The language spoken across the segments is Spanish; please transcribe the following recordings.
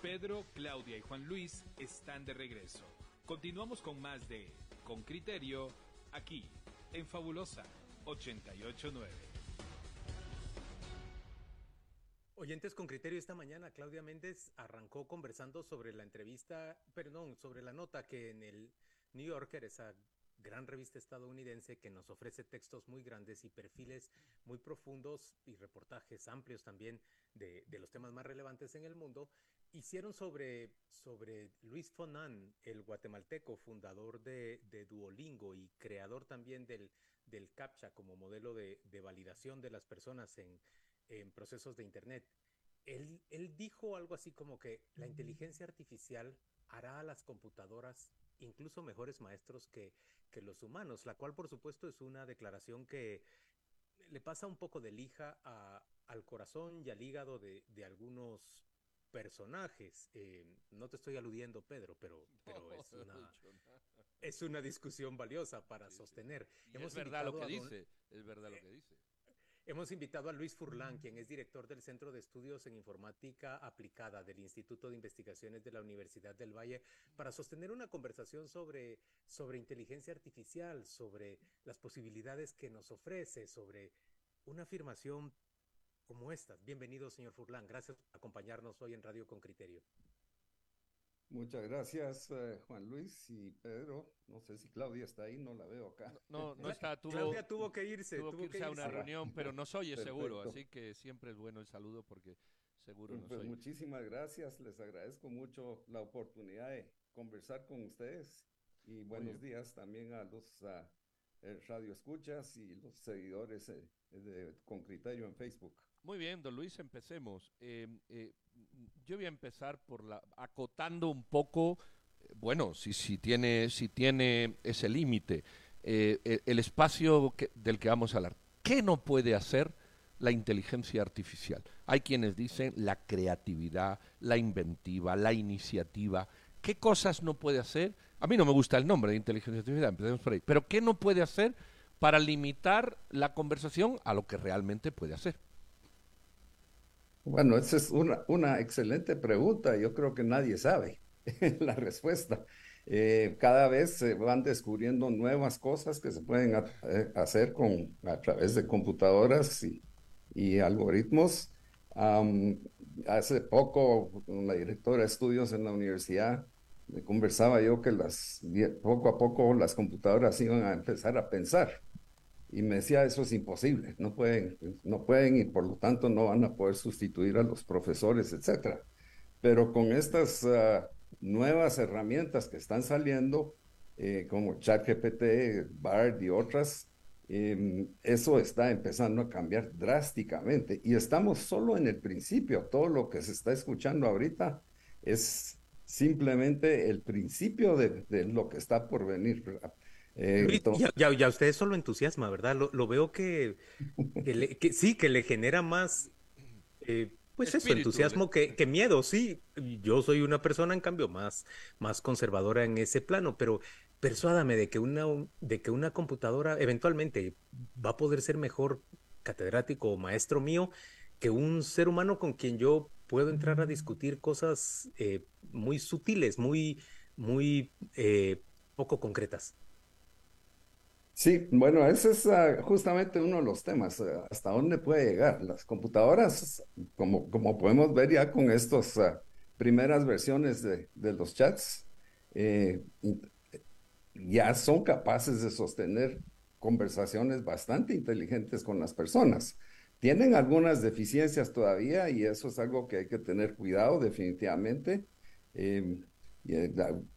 Pedro, Claudia y Juan Luis están de regreso. Continuamos con más de Con Criterio, aquí, en Fabulosa 889. Oyentes con criterio esta mañana, Claudia Méndez arrancó conversando sobre la entrevista, perdón, sobre la nota que en el New Yorker, esa gran revista estadounidense que nos ofrece textos muy grandes y perfiles muy profundos y reportajes amplios también de, de los temas más relevantes en el mundo, hicieron sobre, sobre Luis Fonan, el guatemalteco, fundador de, de Duolingo y creador también del, del CAPTCHA como modelo de, de validación de las personas en, en procesos de Internet. Él, él, dijo algo así como que la inteligencia artificial hará a las computadoras incluso mejores maestros que, que los humanos, la cual por supuesto es una declaración que le pasa un poco de lija a, al corazón y al hígado de, de algunos personajes. Eh, no te estoy aludiendo, Pedro, pero, pero es, una, es una discusión valiosa para sostener. Hemos es verdad lo que dice, es verdad lo que dice. Hemos invitado a Luis Furlan, quien es director del Centro de Estudios en Informática Aplicada del Instituto de Investigaciones de la Universidad del Valle, para sostener una conversación sobre, sobre inteligencia artificial, sobre las posibilidades que nos ofrece, sobre una afirmación como estas. Bienvenido, señor Furlan. Gracias por acompañarnos hoy en Radio con Criterio. Muchas gracias, eh, Juan Luis y Pedro. No sé si Claudia está ahí, no la veo acá. No, no está. Tuvo, Claudia tuvo que irse. Tuvo, tuvo que irse que a una irse. reunión, pero nos oye Perfecto. seguro, así que siempre es bueno el saludo porque seguro nos Pues oye. muchísimas gracias, les agradezco mucho la oportunidad de conversar con ustedes y buenos días también a los uh, radio escuchas y los seguidores eh, de Con Criterio en Facebook. Muy bien, don Luis, empecemos. Eh, eh, yo voy a empezar por la acotando un poco, eh, bueno, si, si tiene si tiene ese límite, eh, el, el espacio del que vamos a hablar. ¿Qué no puede hacer la inteligencia artificial? Hay quienes dicen la creatividad, la inventiva, la iniciativa. ¿Qué cosas no puede hacer? A mí no me gusta el nombre de inteligencia artificial, empecemos por ahí. Pero ¿qué no puede hacer para limitar la conversación a lo que realmente puede hacer? Bueno, esa es una, una excelente pregunta. Yo creo que nadie sabe la respuesta. Eh, cada vez se van descubriendo nuevas cosas que se pueden eh, hacer con, a través de computadoras y, y algoritmos. Hace poco, con la directora de estudios en la universidad, me conversaba yo que las, poco a poco las computadoras iban a empezar a pensar. Y me decía, eso es imposible, no pueden, no pueden y por lo tanto no van a poder sustituir a los profesores, etcétera. Pero con estas ah, nuevas herramientas que están saliendo, eh, como ChatGPT, BARD y otras, em, eso está empezando a cambiar drásticamente. Y estamos solo en el principio. Todo lo que se está escuchando ahorita es simplemente el principio de, de lo que está por venir. Eh, Luis, ya, ya, ya usted eso lo entusiasma, ¿verdad? Lo, lo veo que, que, le- que sí, que le genera más, eh, pues eso, entusiasmo que, que miedo, sí. Yo soy una persona, en cambio, más, más conservadora en ese plano, pero persuádame de que una, de que una computadora eventualmente va a poder ser mejor catedrático o maestro mío que un ser humano con quien yo puedo entrar a discutir cosas eh, muy sutiles, muy, muy eh, poco concretas. Sí, bueno, ese es ah, justamente uno de los temas, ah, hasta dónde puede llegar. Las computadoras, como, como podemos ver ya con estas ah, primeras versiones de, de los chats, eh, ya son capaces de sostener conversaciones bastante inteligentes con las personas. Tienen algunas deficiencias todavía y eso es algo que hay que tener cuidado definitivamente. Eh, eh,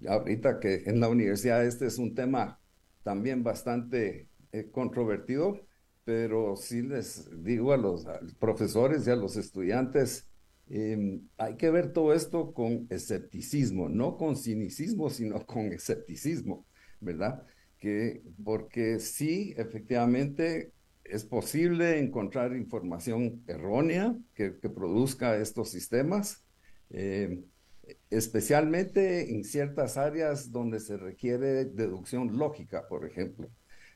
ahorita que en la universidad este es un tema también bastante eh, controvertido, pero sí les digo a los, profesores y a los estudiantes, eh, hay que ver todo esto con escepticismo, no con cinicismo, sino con escepticismo, ¿verdad? Que, porque sí, efectivamente, es posible encontrar información errónea que, produzca estos sistemas. eh, especialmente en ciertas áreas donde se requiere deducción lógica, por ejemplo.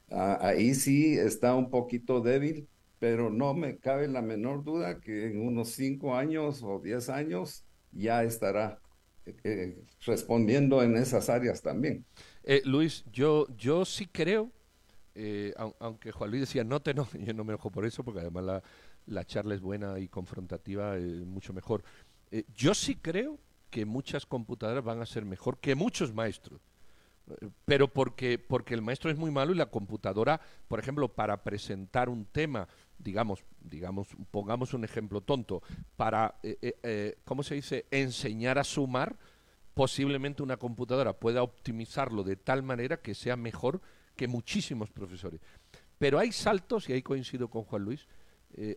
Ah, ahí sí está un poquito débil, pero no me cabe la menor duda que en unos cinco años o diez años ya estará eh, respondiendo en esas áreas también. Eh, Luis, yo, yo sí creo, aunque Juan Luis decía no te no, yo no me enojo por eso, porque además la, la charla es buena y confrontativa, mucho mejor. yo sí creo que muchas computadoras van a ser mejor que muchos maestros pero porque, porque el maestro es muy malo y la computadora, por ejemplo, para presentar un tema, digamos, digamos, pongamos un ejemplo tonto, para, eh, eh, eh, ¿cómo se dice?, enseñar a sumar, posiblemente una computadora pueda optimizarlo de tal manera que sea mejor que muchísimos profesores. Pero hay saltos, y ahí coincido con Juan Luis,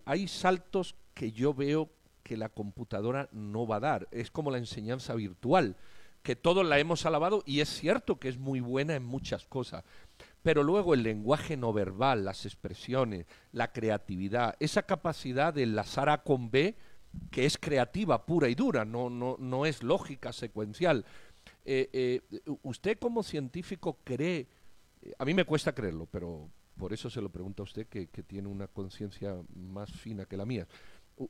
hay saltos que yo veo que la computadora no va a dar. Es como la enseñanza virtual que todos la hemos alabado y es cierto que es muy buena en muchas cosas. Pero luego el lenguaje no verbal, las expresiones, la creatividad, esa capacidad de enlazar A con B, que es creativa, pura y dura, no, no, no es lógica, secuencial. Eh, eh, usted como científico cree, a mí me cuesta creerlo, pero por eso se lo pregunto a usted que, que tiene una conciencia más fina que la mía.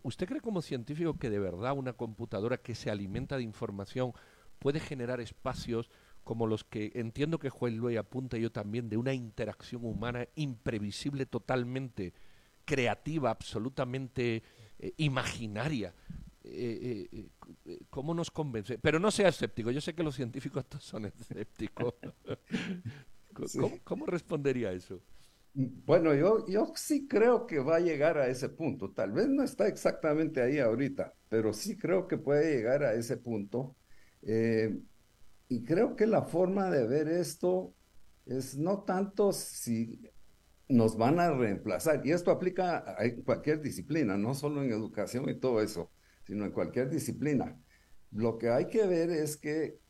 ¿Usted cree como científico que de verdad una computadora que se alimenta de información puede generar espacios como los que entiendo que Juan Luis apunta yo también, de una interacción humana imprevisible, totalmente creativa, absolutamente eh, imaginaria. Eh, eh, ¿Cómo nos convence? Pero no sea escéptico, yo sé que los científicos son escépticos. ¿Cómo, respondería a eso? Bueno, yo, yo sí creo que va a llegar a ese punto. Tal vez no está exactamente ahí ahorita, pero sí creo que puede llegar a ese punto eh, y creo que la forma de ver esto es no tanto si nos van a reemplazar, y esto aplica a cualquier disciplina, no solo en educación y todo eso, sino en cualquier disciplina. Lo que hay que ver es que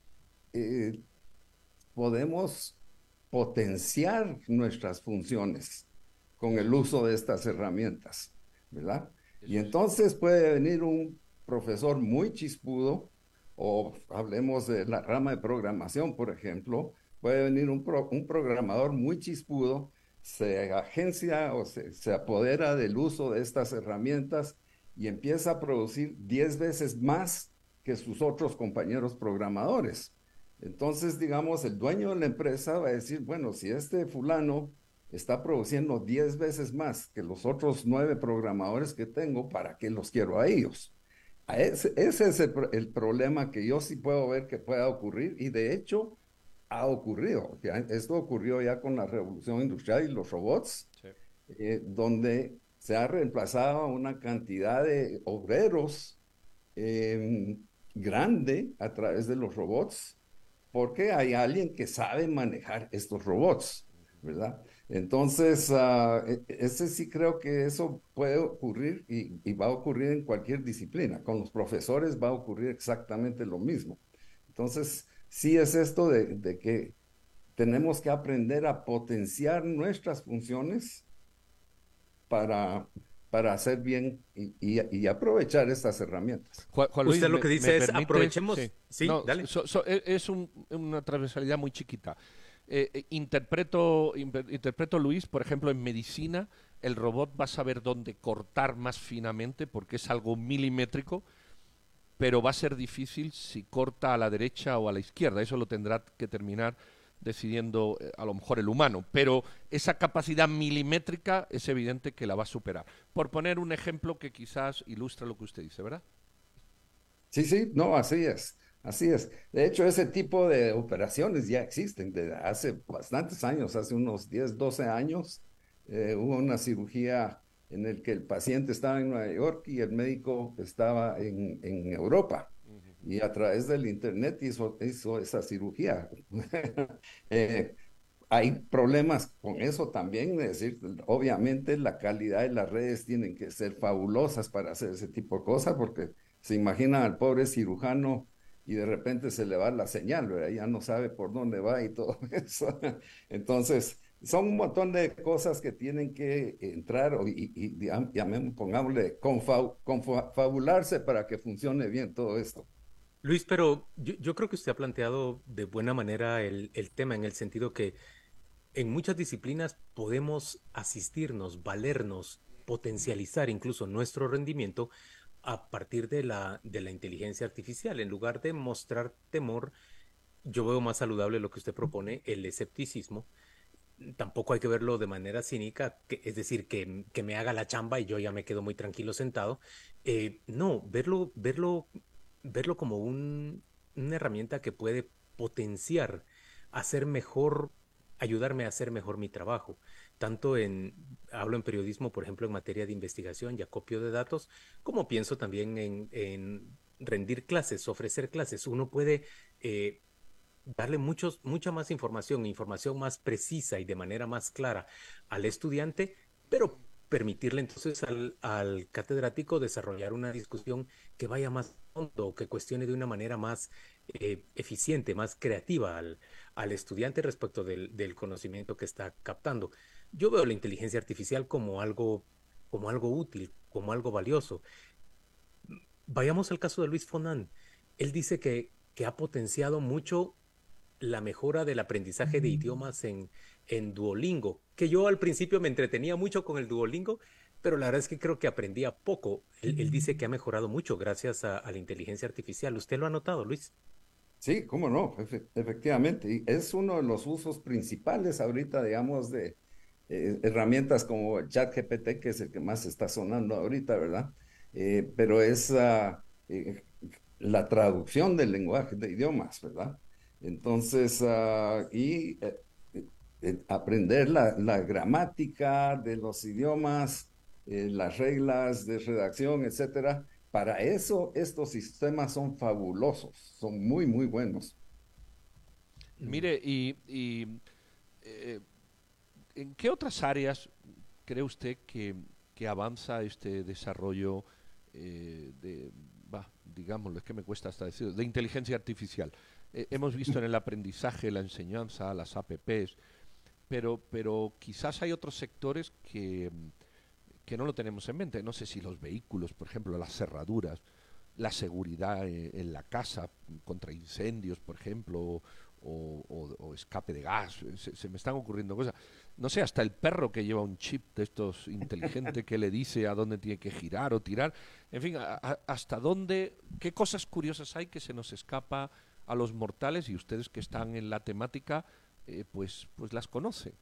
eh, podemos potenciar nuestras funciones con el uso de estas herramientas, ¿verdad? Y entonces puede venir un profesor muy chispudo o hablemos de la rama de programación, por ejemplo, puede venir un, un programador muy chispudo, se agencia o se, se, apodera del uso de estas herramientas y empieza a producir 10 veces más que sus otros compañeros programadores. Entonces, digamos, el dueño de la empresa va a decir, bueno, si este fulano está produciendo 10 veces más que los otros nueve programadores que tengo, ¿para qué los quiero a ellos? Ese, es el, problema que yo sí puedo ver que pueda ocurrir y de hecho ha ocurrido. esto ocurrió ya con la revolución industrial y los robots, eh, donde se ha reemplazado una cantidad de obreros em, grande a través de los robots, porque hay alguien que sabe manejar estos robots, ¿verdad? Entonces, uh, ese sí creo que eso puede ocurrir y, va a ocurrir en cualquier disciplina. Con los profesores va a ocurrir exactamente lo mismo. Entonces, sí es esto de, que tenemos que aprender a potenciar nuestras funciones para, para hacer bien y, aprovechar estas herramientas. Usted lo que dice es aprovechemos. Sí, dale. Es una transversalidad muy chiquita. Eh, eh, interpreto, interpreto, Luis, por ejemplo, en medicina, el robot va a saber dónde cortar más finamente porque es algo milimétrico, pero va a ser difícil si corta a la derecha o a la izquierda. Eso lo tendrá que terminar decidiendo eh, a lo mejor el humano, pero esa capacidad milimétrica es evidente que la va a superar. Por poner un ejemplo que quizás ilustra lo que usted dice, ¿verdad? Sí, sí, no, así es. Así es. De hecho, ese tipo de operaciones ya existen desde hace bastantes años, hace unos 10, 12 años. Eh, hubo una cirugía en el que el paciente estaba en Nueva York y el médico estaba en, Europa. Y a través del Internet hizo, hizo esa cirugía. Eh, hay problemas con eso también, es decir, obviamente la calidad de las redes tienen que ser fabulosas para hacer ese tipo de cosas, porque se imagina al pobre cirujano y de repente se le va la señal, ya no sabe por dónde va y todo eso. Entonces, son un montón de cosas que tienen que entrar y, y, pongámosle, confabularse para que funcione bien todo esto. Luis, pero yo, creo que usted ha planteado de buena manera el, tema en el sentido que en muchas disciplinas podemos asistirnos, valernos, potencializar incluso nuestro rendimiento a partir de la, inteligencia artificial. En lugar de mostrar temor, yo veo más saludable lo que usted propone, el escepticismo. Tampoco hay que verlo de manera cínica, es decir, que, me haga la chamba y yo ya me quedo muy tranquilo sentado. Eh, no, verlo, verlo, verlo como un, una herramienta que puede potenciar, hacer mejor, ayudarme a hacer mejor mi trabajo tanto en, hablo en periodismo, por ejemplo, en materia de investigación y acopio de datos, como pienso también en, rendir clases, ofrecer clases. Uno puede eh, darle muchos, mucha más información, información más precisa y de manera más clara al estudiante, pero permitirle entonces al, catedrático desarrollar una discusión que vaya más hondo, que cuestione de una manera más eh, eficiente, más creativa al, estudiante respecto del, del, conocimiento que está captando. Yo veo la inteligencia artificial como algo, como algo útil, como algo valioso. Vayamos al caso de Luis Fonan. Él dice que, que ha potenciado mucho la mejora del aprendizaje de idiomas en, en Duolingo, que yo al principio me entretenía mucho con el Duolingo, pero la verdad es que creo que aprendía poco. Él, dice que ha mejorado mucho gracias a, la inteligencia artificial. ¿Usted lo ha notado, Luis? Sí, cómo no, efectivamente. Y es uno de los usos principales ahorita, digamos, de, eh, herramientas como ChatGPT, que es el que más está sonando ahorita, ¿verdad? Eh, pero es eh, la traducción del lenguaje de idiomas, ¿verdad? Entonces, ah, y aprender la, la, gramática de los idiomas, las reglas de redacción, etcétera. Para eso, estos sistemas son fabulosos, son muy, muy buenos. Mire, y, y ¿En qué otras áreas cree usted que, avanza este desarrollo eh, de, digámoslo, es que me cuesta decirlo, de inteligencia artificial? Eh, hemos visto en el aprendizaje, la enseñanza, las APPs, pero, pero quizás hay otros sectores que, que no lo tenemos en mente. No sé si los vehículos, por ejemplo, las cerraduras, la seguridad en, en la casa contra incendios, por ejemplo, o, escape de gas. Se, me están ocurriendo cosas. No sé, hasta el perro que lleva un chip de estos inteligentes que le dice a dónde tiene que girar o tirar. En fin, hasta dónde, qué cosas curiosas hay que se nos escapa a los mortales y ustedes que están en la temática, eh, pues, pues las conocen.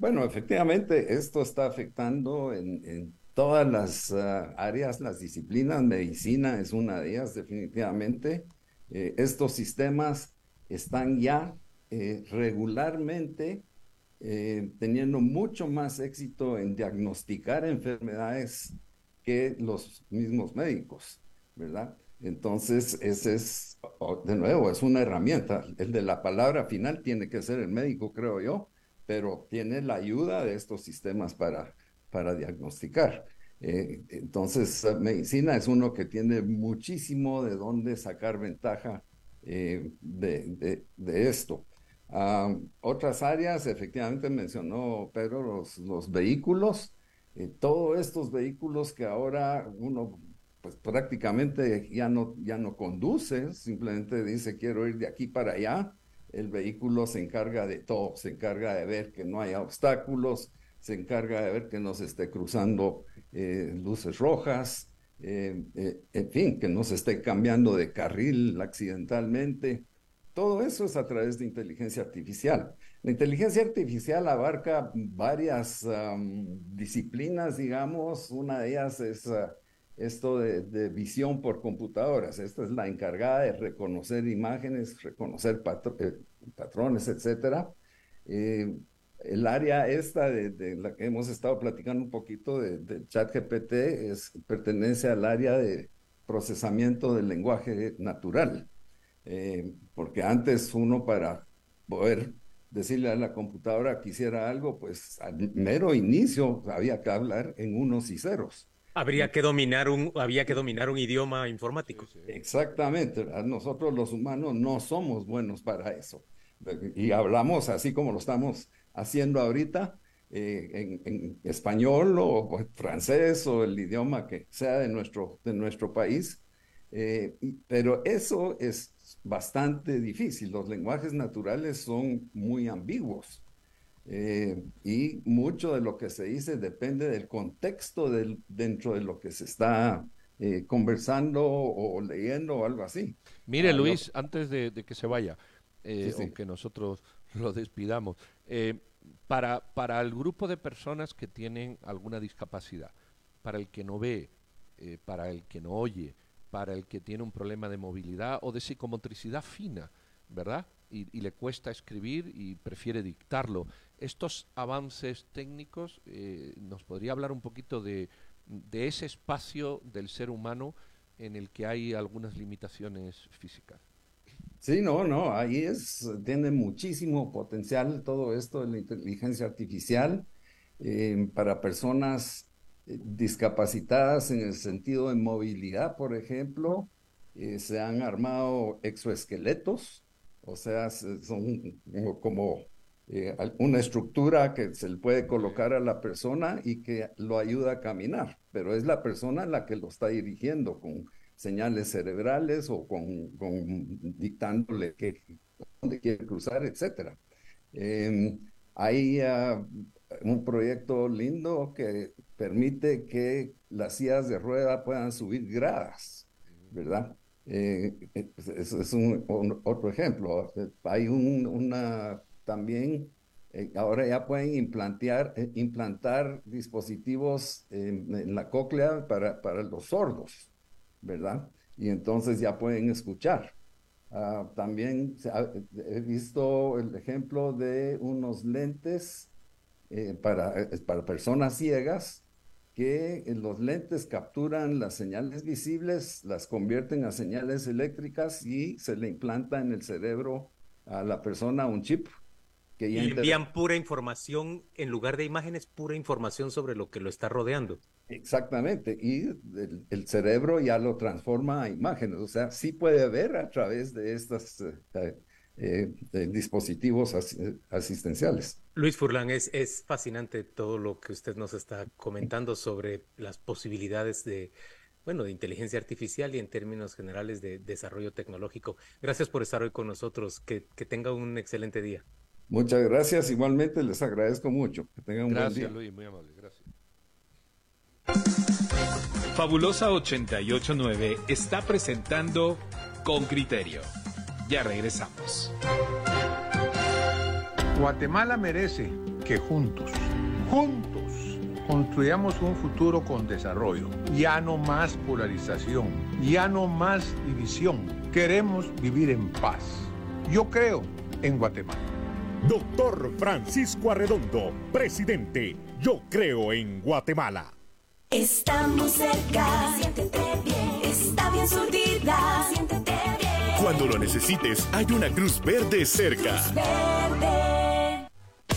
Bueno, efectivamente, esto está afectando en, todas las ah, áreas, las disciplinas. Medicina es una de ellas, definitivamente. Eh, estos sistemas están ya eh, regularmente eh, teniendo mucho más éxito en diagnosticar enfermedades que los mismos médicos, ¿verdad? Entonces, ese es, de nuevo, es una herramienta. El de la palabra final tiene que ser el médico, creo yo, pero tiene la ayuda de estos sistemas para, para diagnosticar. Eh, entonces, medicina es uno que tiene muchísimo de dónde sacar ventaja eh, de, de, esto. otras áreas, efectivamente mencionó Pedro, los, los vehículos, eh, todos estos vehículos que ahora uno pues prácticamente ya no, ya no conduce, simplemente dice quiero ir de aquí para allá, el vehículo se encarga de todo, se encarga de ver que no haya obstáculos, se encarga de ver que no se esté cruzando eh, luces rojas, eh, eh, en fin, que no se esté cambiando de carril accidentalmente. Todo eso es a través de inteligencia artificial. La inteligencia artificial abarca varias disciplinas, digamos. Una de ellas es ah, esto de, visión por computadoras. Esta es la encargada de reconocer imágenes, reconocer eh, patrones, etcétera el área esta de, la que hemos estado platicando un poquito de, de ChatGPT es, pertenece al área de procesamiento del lenguaje natural. Eh, porque antes uno para poder decirle a la computadora que hiciera algo, pues al mero inicio había que hablar en unos y ceros. Habría que dominar un, había que dominar un idioma informático. Exactamente. Nosotros los humanos no somos buenos para eso. Y hablamos así como lo estamos haciendo ahorita eh, en, español o, francés o el idioma que sea de nuestro, de nuestro país. Eh, pero eso es bastante difícil. Los lenguajes naturales son muy ambiguos. Eh, y mucho de lo que se dice depende del contexto del, dentro de lo que se está eh, conversando o leyendo o algo así. Mire, ah, Luis, antes de, que se vaya, eh, aunque nosotros lo despidamos, eh, para, para el grupo de personas que tienen alguna discapacidad, para el que no ve, eh, para el que no oye, para el que tiene un problema de movilidad o de psicomotricidad fina, ¿verdad? Y, le cuesta escribir y prefiere dictarlo. Estos avances técnicos, ¿nos podría hablar un poquito de, de ese espacio del ser humano en el que hay algunas limitaciones físicas. Sí, no, no, ahí es, tiene muchísimo potencial todo esto de la inteligencia artificial eh, para personas eh, discapacitadas en el sentido de movilidad, por ejemplo, eh, se han armado exoesqueletos, o sea, son como una estructura que se le puede colocar a la persona y que lo ayuda a caminar, pero es la persona la que lo está dirigiendo con señales cerebrales o con, dictándole que, dónde quiere cruzar, etc. Em, hay ah, un proyecto lindo que permite que las sillas de rueda puedan subir gradas, ¿verdad? Eh, es, es un, otro ejemplo. Hay un, una también, eh, ahora ya pueden implantar, eh, implantar dispositivos en la cóclea para, para, los sordos, ¿verdad? Y entonces ya pueden escuchar. Ah, también he visto el ejemplo de unos lentes eh, para, para personas ciegas que los lentes capturan las señales visibles, las convierten a señales eléctricas y se le implanta en el cerebro a la persona un chip y envían pura información, en lugar de imágenes, pura información sobre lo que lo está rodeando. Exactamente, y el, cerebro ya lo transforma a imágenes, o sea, sí puede ver a través de estos eh, eh, dispositivos asistenciales. Luis Furlan, es, es fascinante todo lo que usted nos está comentando sobre las posibilidades de, bueno, de inteligencia artificial y en términos generales de desarrollo tecnológico. Gracias por estar hoy con nosotros, que, que tenga un excelente día. Muchas gracias. Igualmente les agradezco mucho. Que tengan un buen día. Luis, muy amable. Gracias. Fabulosa 889 está presentando Con Criterio. Ya regresamos. Guatemala merece que juntos, juntos, construyamos un futuro con desarrollo. Ya no más polarización, ya no más división. Queremos vivir en paz. Yo creo en Guatemala. Doctor Francisco Arredondo, presidente. Yo creo en Guatemala. Estamos cerca, siéntete bien. Está bien surdida, siéntete bien. Cuando lo necesites, hay una cruz verde cerca.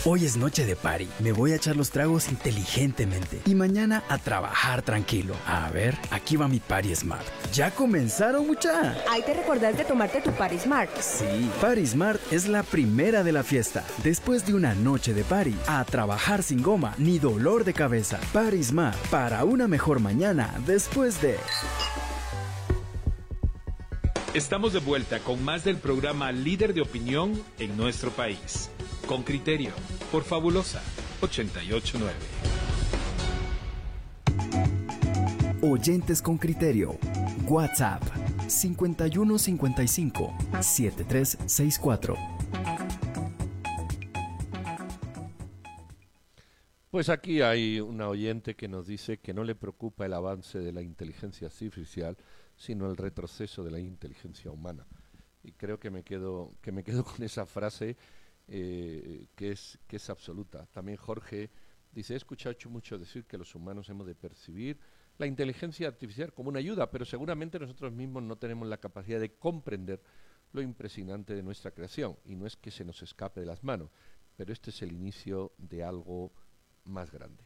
Hoy es noche de party. Me voy a echar los tragos inteligentemente. Y mañana a trabajar tranquilo. A ver, aquí va mi Party Smart. ¿Ya comenzaron, mucha? Ahí te recordás de tomarte tu Party Smart. Sí, Party Smart es la primera de la fiesta. Después de una noche de party, a trabajar sin goma ni dolor de cabeza. Party Smart, para una mejor mañana después de... Estamos de vuelta con más del programa Líder de Opinión en nuestro país. Con criterio, por Fabulosa 889. Oyentes con criterio. WhatsApp 5155 7364. Pues aquí hay una oyente que nos dice que no le preocupa el avance de la inteligencia artificial, sino el retroceso de la inteligencia humana. Y creo que me quedo, que me quedo con esa frase eh, que, es, que es absoluta. También Jorge dice, he escuchado mucho decir que los humanos hemos de percibir la inteligencia artificial como una ayuda, pero seguramente nosotros mismos no tenemos la capacidad de comprender lo impresionante de nuestra creación. Y no es que se nos escape de las manos, pero este es el inicio de algo más grande.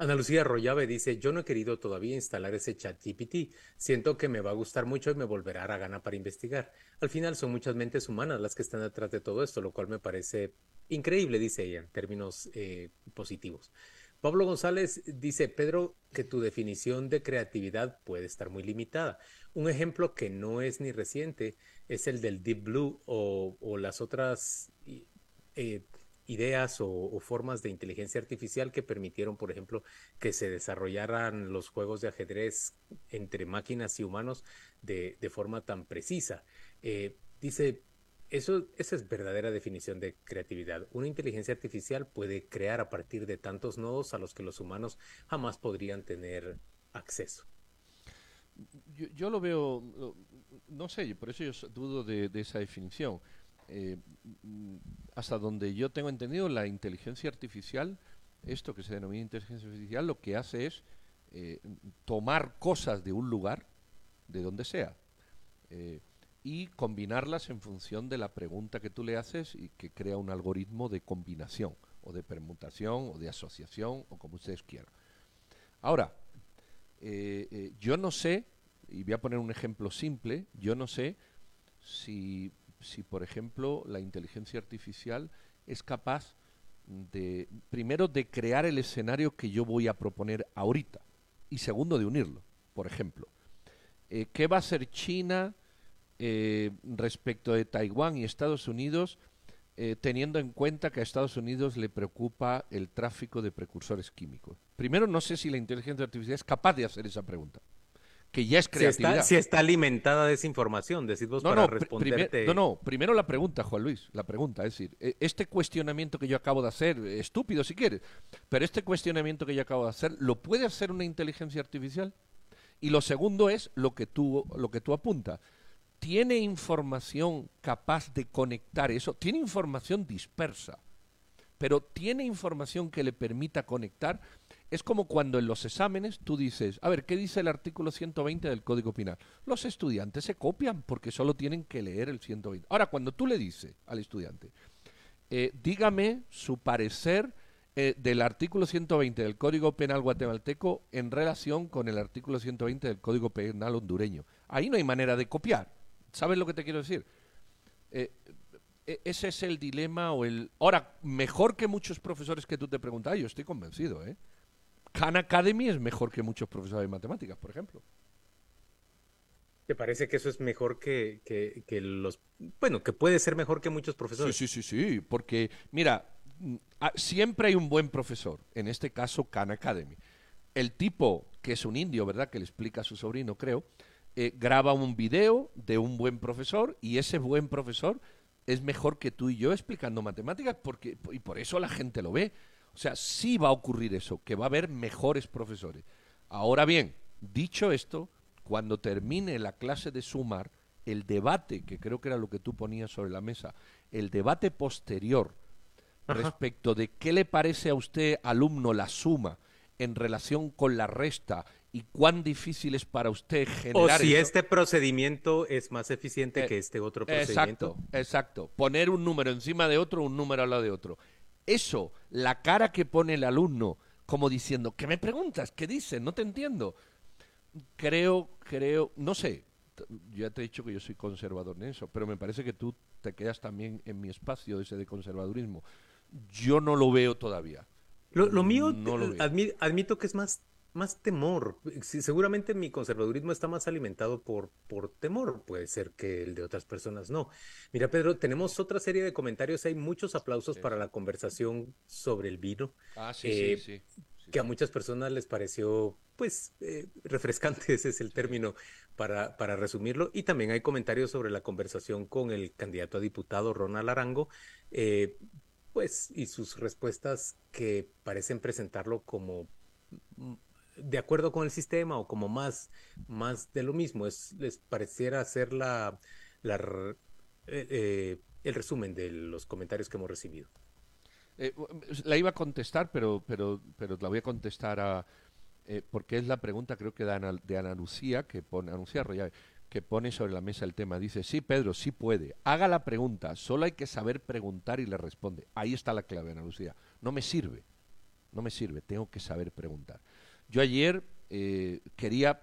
Ana Lucía Arroyave dice, yo no he querido todavía instalar ese chat GPT. Siento que me va a gustar mucho y me volverá a gana para investigar. Al final son muchas mentes humanas las que están detrás de todo esto, lo cual me parece increíble, dice ella, en términos eh, positivos. Pablo González dice, Pedro, que tu definición de creatividad puede estar muy limitada. Un ejemplo que no es ni reciente es el del Deep Blue o, las otras eh, ideas o, formas de inteligencia artificial que permitieron, por ejemplo, que se desarrollaran los juegos de ajedrez entre máquinas y humanos de, forma tan precisa. Eh, dice, eso, esa es verdadera definición de creatividad. Una inteligencia artificial puede crear a partir de tantos nodos a los que los humanos jamás podrían tener acceso. Yo, lo veo, no sé, por eso yo dudo de, esa definición. Eh, hasta donde yo tengo entendido, la inteligencia artificial, esto que se denomina inteligencia artificial, lo que hace es eh, tomar cosas de un lugar, de donde sea, eh, y combinarlas en función de la pregunta que tú le haces y que crea un algoritmo de combinación, o de permutación, o de asociación, o como ustedes quieran. Ahora, yo no sé, y voy a poner un ejemplo simple, yo no sé si si, por ejemplo, la inteligencia artificial es capaz de, primero, de crear el escenario que yo voy a proponer ahorita, y segundo, de unirlo. Por ejemplo, eh, ¿qué va a hacer China eh, respecto de Taiwán y Estados Unidos, eh, teniendo en cuenta que a Estados Unidos le preocupa el tráfico de precursores químicos? Primero, no sé si la inteligencia artificial es capaz de hacer esa pregunta que ya es creatividad. Si está, alimentada de esa información, decís vos, para responderte... no, no, primero la pregunta, Juan Luis, la pregunta, es decir, e, este cuestionamiento que yo acabo de hacer, estúpido si quieres, pero este cuestionamiento que yo acabo de hacer, ¿lo puede hacer una inteligencia artificial? Y lo segundo es lo que tú, lo que tú apuntas. ¿Tiene información capaz de conectar eso? Tiene información dispersa, pero tiene información que le permita conectar es como cuando en los exámenes tú dices, a ver, ¿qué dice el artículo 120 del Código Penal? Los estudiantes se copian porque solo tienen que leer el 120. Ahora, cuando tú le dices al estudiante, eh, dígame su parecer eh, del artículo 120 del Código Penal guatemalteco en relación con el artículo 120 del Código Penal hondureño. Ahí no hay manera de copiar. ¿Sabes lo que te quiero decir? Eh, e, ese es el dilema o el... Ahora, mejor que muchos profesores que tú te preguntas, yo estoy convencido, ¿eh? Khan Academy es mejor que muchos profesores de matemáticas, por ejemplo. ¿Te parece que eso es mejor que, que, los... Bueno, que puede ser mejor que muchos profesores? Sí, sí, sí, sí, porque mira, mm, siempre hay un buen profesor, en este caso Khan Academy. El tipo, que es un indio, ¿verdad?, que le explica a su sobrino, creo, eh, graba un video de un buen profesor y ese buen profesor es mejor que tú y yo explicando matemáticas porque, y por eso la gente lo ve. O sea, sí va a ocurrir eso, que va a haber mejores profesores. Ahora bien, dicho esto, cuando termine la clase de sumar, el debate, que creo que era lo que tú ponías sobre la mesa, el debate posterior respecto de qué le parece a usted, alumno, la suma en relación con la resta y cuán difícil es para usted generar. O si este procedimiento es más eficiente que eh, este otro procedimiento. Exacto, exacto. Poner un número encima de otro, un número al lado de otro eso, la cara que pone el alumno, como diciendo, ¿qué me preguntas? ¿Qué dices? No te entiendo. Creo, creo, no sé, ya te he dicho que yo soy conservador en eso, pero me parece que tú te quedas también en mi espacio ese de conservadurismo. Yo no lo veo todavía. Lo, mío, admito que es más más temor. seguramente mi conservadurismo está más alimentado por, por temor, puede ser que el de otras personas no. Mira, Pedro, tenemos otra serie de comentarios. Hay muchos aplausos para la conversación sobre el vino. Ah, sí, sí, eh, sí, Que a muchas personas les pareció, pues, eh, refrescante, ese es el término para, para resumirlo. Y también hay comentarios sobre la conversación con el candidato a diputado Ronald Arango. Eh, pues, y sus respuestas que parecen presentarlo como de acuerdo con el sistema o como más, más de lo mismo. Es, les pareciera ser la, la eh, eh, el resumen de los comentarios que hemos recibido. Eh, la iba a contestar, pero, pero, pero la voy a contestar a, porque es la pregunta creo que de Ana, de Ana Lucía, que pone, que pone sobre la mesa el tema. Dice, sí, Pedro, sí puede. Haga la pregunta, solo hay que saber preguntar y le responde. Ahí está la clave, Ana Lucía. No me sirve, no me sirve, tengo que saber preguntar. Yo ayer eh, quería,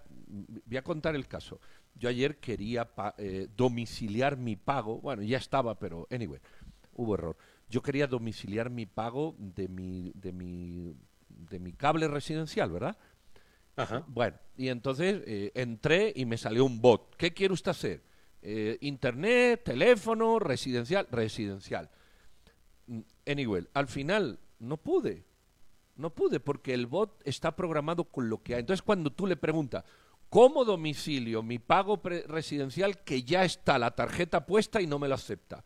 voy a contar el caso, yo ayer quería eh, domiciliar mi pago, bueno, ya estaba, pero anyway, hubo error. Yo quería domiciliar mi pago de mi, de mi, de mi cable residencial, ¿verdad? Ajá. Bueno, y entonces eh, entré y me salió un bot. ¿Qué quiere usted hacer? internet, teléfono, residencial, residencial. anyway, al final no pude. No pude porque el bot está programado con lo que hay. Entonces cuando tú le preguntas, ¿cómo domicilio mi pago residencial que ya está la tarjeta puesta y no me lo acepta?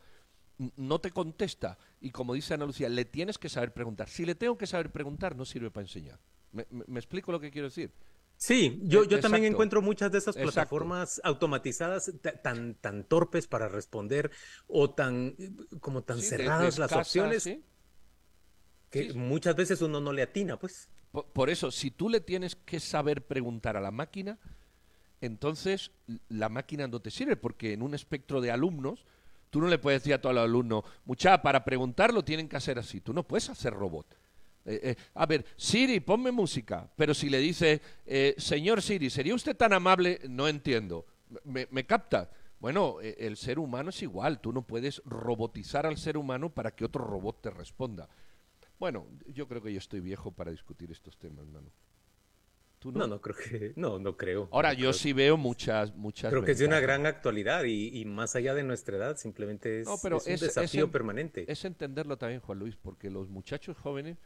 no te contesta. Y como dice Ana Lucía, le tienes que saber preguntar. Si le tengo que saber preguntar, no sirve para enseñar. ¿Me, explico lo que quiero decir? Sí, yo, yo también encuentro muchas de esas plataformas automatizadas tan, tan torpes para responder o tan como tan cerradas las opciones que muchas veces uno no le atina, pues. por, eso, si tú le tienes que saber preguntar a la máquina, entonces la máquina no te sirve, porque en un espectro de alumnos Tú no le puedes decir a todo el alumno, mucha, para preguntarlo tienen que hacer así. Tú no puedes hacer robot. Eh, eh, a ver, Siri, ponme música. Pero si le dice, eh, señor Siri, ¿sería usted tan amable? No entiendo. ¿Me, me capta? Bueno, el ser humano es igual. Tú no puedes robotizar al ser humano para que otro robot te responda. Bueno, yo creo que yo estoy viejo para discutir estos temas, hermano no? no? creo que, no, no creo. Ahora, yo sí veo muchas, muchas. Creo que es de una gran actualidad y, más allá de nuestra edad, simplemente es, un desafío permanente. Es entenderlo también, Juan Luis, porque los muchachos jóvenes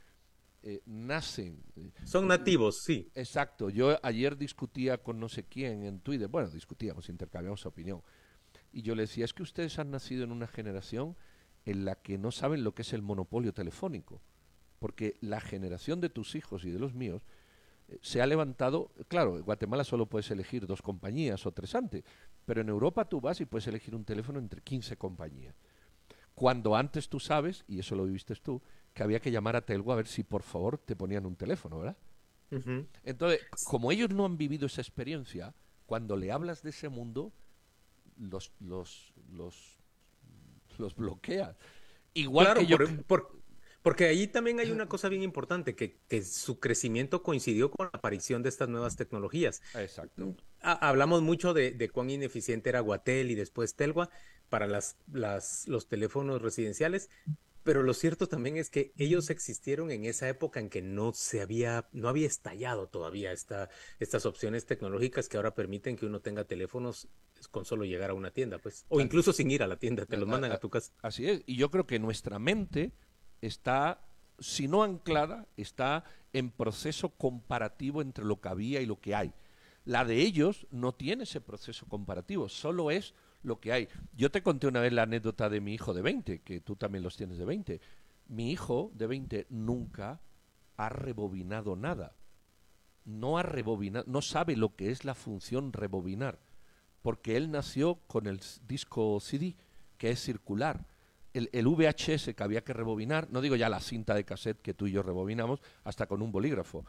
eh, nacen. Eh, Son nativos, sí. Exacto. Yo ayer discutía con no sé quién en Twitter, bueno, discutíamos, intercambiamos opinión. Y yo le decía, es que ustedes han nacido en una generación en la que no saben lo que es el monopolio telefónico. Porque la generación de tus hijos y de los míos se ha levantado, claro, en Guatemala solo puedes elegir dos compañías o tres antes, pero en Europa tú vas y puedes elegir un teléfono entre 15 compañías. Cuando antes tú sabes, y eso lo viviste tú, que había que llamar a Telgo a ver si por favor te ponían un teléfono, ¿verdad? Entonces, como ellos no han vivido esa experiencia, cuando le hablas de ese mundo, los, los, los, los bloqueas. Igual que yo... Porque ahí también hay una cosa bien importante, que, su crecimiento coincidió con la aparición de estas nuevas tecnologías. Exacto. hablamos mucho de, cuán ineficiente era Guatel y después Telgua para las, los teléfonos residenciales, pero lo cierto también es que ellos existieron en esa época en que no se había, no había estallado todavía esta, estas opciones tecnológicas que ahora permiten que uno tenga teléfonos con solo llegar a una tienda, pues, o incluso sin ir a la tienda, te los mandan a tu casa. Así es, y yo creo que nuestra mente está, si no anclada, está en proceso comparativo entre lo que había y lo que hay. La de ellos no tiene ese proceso comparativo, solo es lo que hay. Yo te conté una vez la anécdota de mi hijo de 20, que tú también los tienes de 20. Mi hijo de 20 nunca ha rebobinado nada. No ha rebobinado, no sabe lo que es la función rebobinar, porque él nació con el disco CD, que es circular el, VHS que había que rebobinar, no digo ya la cinta de cassette que tú y yo rebobinamos, hasta con un bolígrafo.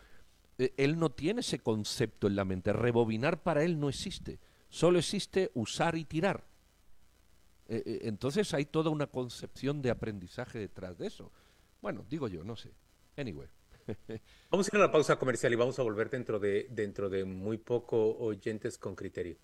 Eh, él no tiene ese concepto en la mente. Rebobinar para él no existe. Solo existe usar y tirar. Eh, eh, entonces hay toda una concepción de aprendizaje detrás de eso. Bueno, digo yo, no sé. Anyway. vamos a ir a la pausa comercial y vamos a volver dentro de, dentro de muy poco oyentes con criterio.